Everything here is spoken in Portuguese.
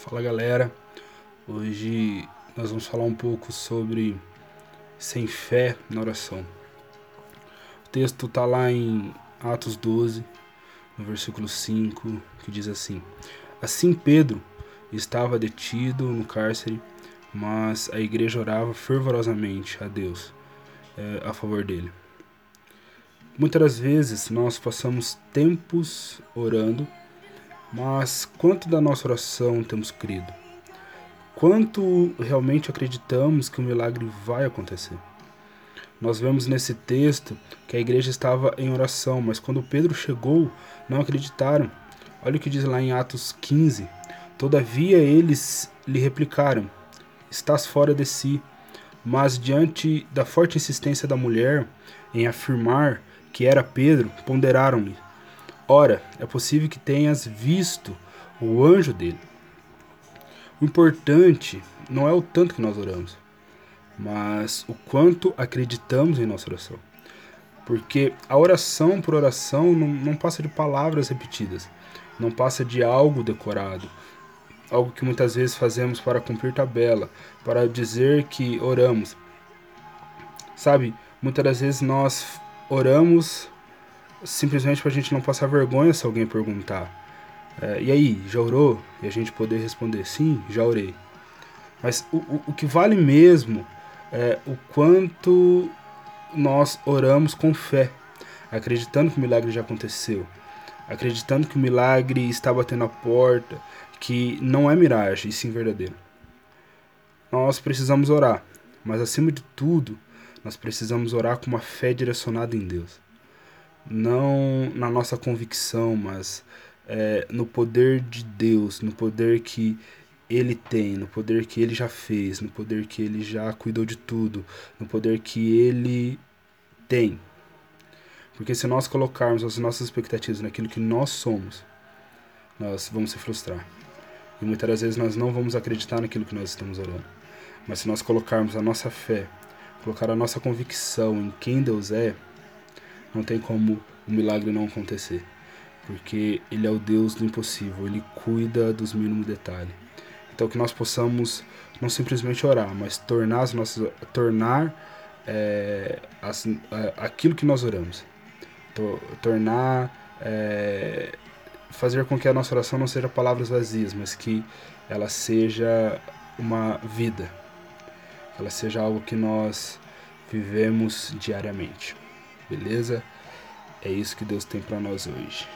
Fala galera, hoje nós vamos falar um pouco sobre sem fé na oração. O texto está lá em Atos 12, no versículo 5, que diz assim: Assim Pedro estava detido no cárcere, mas a igreja orava fervorosamente a Deus é, a favor dele. Muitas das vezes nós passamos tempos orando, mas quanto da nossa oração temos crido? Quanto realmente acreditamos que o milagre vai acontecer? Nós vemos nesse texto que a igreja estava em oração, mas quando Pedro chegou, não acreditaram. Olha o que diz lá em Atos 15. Todavia eles lhe replicaram: Estás fora de si. Mas diante da forte insistência da mulher em afirmar que era Pedro, ponderaram-lhe: Ora, é possível que tenhas visto o anjo dele. O importante não é o tanto que nós oramos, mas o quanto acreditamos em nossa oração. Porque a oração por oração não, não passa de palavras repetidas, não passa de algo decorado, algo que muitas vezes fazemos para cumprir tabela, para dizer que oramos. Sabe, muitas das vezes nós oramos simplesmente para a gente não passar vergonha se alguém perguntar. É, e aí, já orou? E a gente poder responder sim, já orei. Mas o, o, o que vale mesmo é o quanto nós oramos com fé, acreditando que o milagre já aconteceu, acreditando que o milagre está batendo a porta, que não é miragem, e sim verdadeiro. Nós precisamos orar, mas acima de tudo, nós precisamos orar com uma fé direcionada em Deus. Não na nossa convicção, mas é, no poder de Deus, no poder que Ele tem, no poder que Ele já fez, no poder que Ele já cuidou de tudo, no poder que Ele tem. Porque se nós colocarmos as nossas expectativas naquilo que nós somos, nós vamos se frustrar. E muitas das vezes nós não vamos acreditar naquilo que nós estamos orando. Mas se nós colocarmos a nossa fé colocar a nossa convicção em quem Deus é, não tem como o milagre não acontecer. Porque Ele é o Deus do impossível, Ele cuida dos mínimos detalhes. Então que nós possamos não simplesmente orar, mas tornar as nossas, tornar é, as, é, aquilo que nós oramos, tornar é, fazer com que a nossa oração não seja palavras vazias, mas que ela seja uma vida, ela seja algo que nós vivemos diariamente. Beleza? É isso que Deus tem para nós hoje.